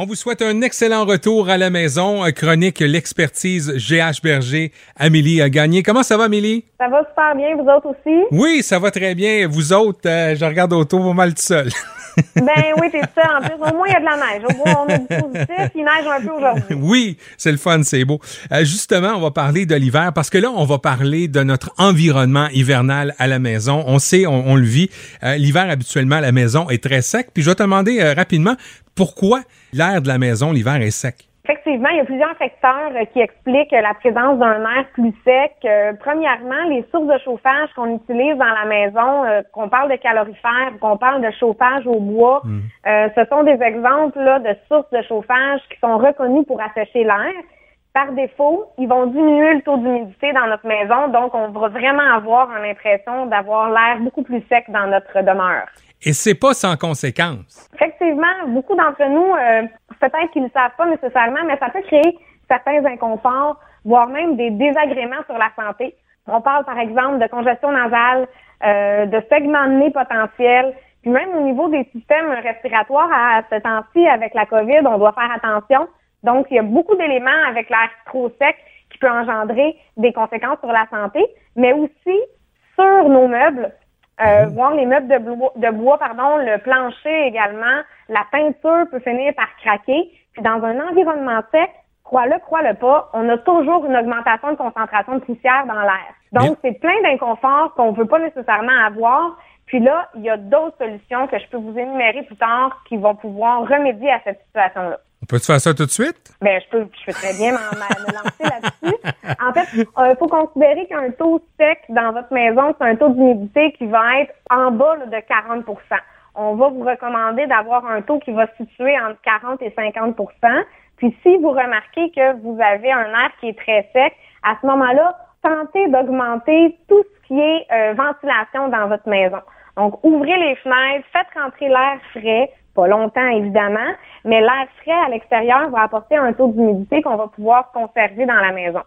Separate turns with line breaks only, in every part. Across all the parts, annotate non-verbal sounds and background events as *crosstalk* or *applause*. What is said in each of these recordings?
On vous souhaite un excellent retour à la maison. Chronique l'expertise GH Berger. Amélie a gagné. Comment ça va, Amélie?
Ça va super bien, vous autres aussi?
Oui, ça va très bien. Vous autres, euh, je regarde autour pas mal tout seul. *laughs*
ben oui, c'est ça. En plus, au moins, il y a de la neige. Au moins, on a du positif. Il neige un peu aujourd'hui.
Oui, c'est le fun, c'est beau. Euh, justement, on va parler de l'hiver parce que là, on va parler de notre environnement hivernal à la maison. On sait, on, le vit. Euh, l'hiver, habituellement, à la maison est très sec. Puis je vais te demander rapidement, pourquoi l'air de la maison l'hiver est sec?
Effectivement, il y a plusieurs facteurs euh, qui expliquent la présence d'un air plus sec. Euh, premièrement, les sources de chauffage qu'on utilise dans la maison, euh, qu'on parle de calorifères, qu'on parle de chauffage au bois, mm. ce sont des exemples de sources de chauffage qui sont reconnues pour assécher l'air. Par défaut, ils vont diminuer le taux d'humidité dans notre maison, donc on va vraiment avoir l'impression d'avoir l'air beaucoup plus sec dans notre demeure.
Et c'est pas sans conséquence.
Effectivement, beaucoup d'entre nous, euh, peut-être qu'ils ne savent pas nécessairement, mais ça peut créer certains inconforts, voire même des désagréments sur la santé. On parle par exemple de congestion nasale, euh, de segments de nez potentiels, puis même au niveau des systèmes respiratoires à ce temps-ci avec la COVID, on doit faire attention. Donc, il y a beaucoup d'éléments avec l'air trop sec qui peut engendrer des conséquences sur la santé, mais aussi sur nos meubles, euh, mhm. voir les meubles de bois, de bois, pardon, le plancher également, la peinture peut finir par craquer. Puis dans un environnement sec, crois-le, crois-le pas, on a toujours une augmentation de concentration de poussière dans l'air. Donc, c'est plein d'inconforts qu'on ne veut pas nécessairement avoir. Puis là, il y a d'autres solutions que je peux vous énumérer plus tard qui vont pouvoir remédier à cette situation-là.
Peut faire ça tout de suite?
Ben, je peux, je peux très bien me lancer là-dessus. En fait, il euh, faut considérer qu'un taux sec dans votre maison, c'est un taux d'humidité qui va être en bas de 40% On va vous recommander d'avoir un taux qui va se situer entre 40 et 50% Puis si vous remarquez que vous avez un air qui est très sec, à ce moment-là, tentez d'augmenter tout ce qui est euh, ventilation dans votre maison. Donc, ouvrez les fenêtres, faites rentrer l'air frais, pas longtemps évidemment, mais l'air frais à l'extérieur va apporter un taux d'humidité qu'on va pouvoir conserver dans la maison.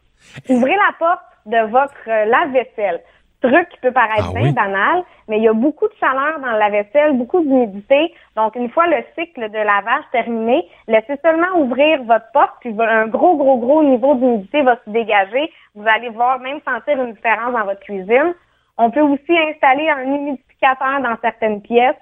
Ouvrez la porte de votre euh, lave-vaisselle. Truc qui peut paraître ah bien banal, mais il y a beaucoup de chaleur dans la vaisselle, beaucoup d'humidité. Donc, une fois le cycle de lavage terminé, laissez seulement ouvrir votre porte, puis un gros, gros, gros niveau d'humidité va se dégager. Vous allez voir même sentir une différence dans votre cuisine. On peut aussi installer un humidificateur dans certaines pièces.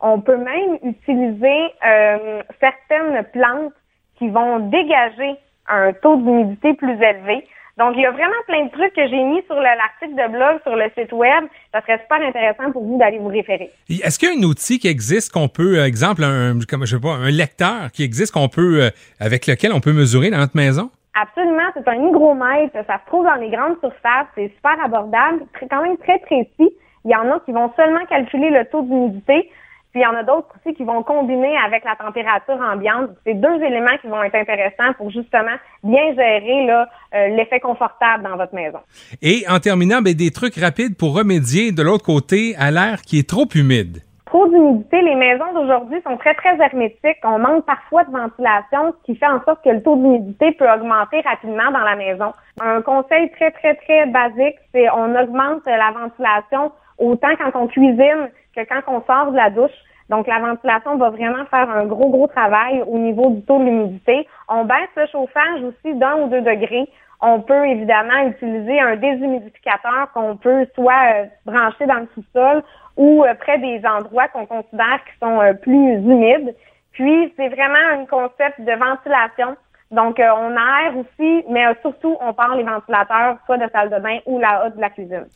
On peut même utiliser euh, certaines plantes qui vont dégager un taux d'humidité plus élevé. Donc, il y a vraiment plein de trucs que j'ai mis sur l'article de blog, sur le site web. Ça serait super intéressant pour vous d'aller vous référer.
Est-ce qu'il y a un outil qui existe qu'on peut, euh, exemple, un, comme, je sais pas, un lecteur qui existe qu'on peut, euh, avec lequel on peut mesurer dans notre maison?
Absolument, c'est un hygromètre. Ça se trouve dans les grandes surfaces. C'est super abordable, quand même très précis. Il y en a qui vont seulement calculer le taux d'humidité. Puis il y en a d'autres aussi qui vont combiner avec la température ambiante. C'est deux éléments qui vont être intéressants pour justement bien gérer euh, l'effet confortable dans votre maison.
Et en terminant, ben, des trucs rapides pour remédier de l'autre côté à l'air qui est trop humide.
Trop d'humidité. Les maisons d'aujourd'hui sont très, très hermétiques. On manque parfois de ventilation, ce qui fait en sorte que le taux d'humidité peut augmenter rapidement dans la maison. Un conseil très, très, très basique, c'est on augmente la ventilation autant quand on cuisine que quand on sort de la douche. Donc, la ventilation va vraiment faire un gros, gros travail au niveau du taux de l'humidité. On baisse le chauffage aussi d'un ou deux degrés. On peut évidemment utiliser un déshumidificateur qu'on peut soit euh, brancher dans le sous-sol ou euh, près des endroits qu'on considère qui sont euh, plus humides. Puis, c'est vraiment un concept de ventilation. Donc, on aère aussi, mais surtout, on parle les ventilateurs, soit de salle de bain ou la haute de la cuisine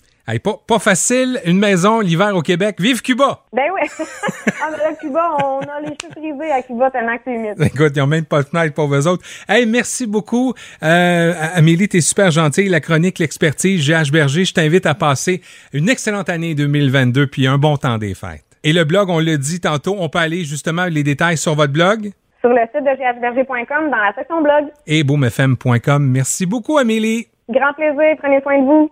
pas, facile, une maison l'hiver au Québec. Vive Cuba!
Ben oui! *laughs* ah, mais là, Cuba, on a les chutes privées à Cuba tellement que c'est humide. *laughs*
Écoute, ils n'ont même pas de fenêtre pour vous autres. Hey, merci beaucoup. Euh, Amélie, t'es super gentille. La chronique, l'expertise, GH Berger, je t'invite à passer une excellente année 2022 puis un bon temps des fêtes. Et le blog, on l'a dit tantôt, on peut aller justement les détails sur votre blog?
Sur le site de ghberger.com dans la section blog.
Et boomfm.com. Merci beaucoup, Amélie.
Grand plaisir. Prenez soin de vous.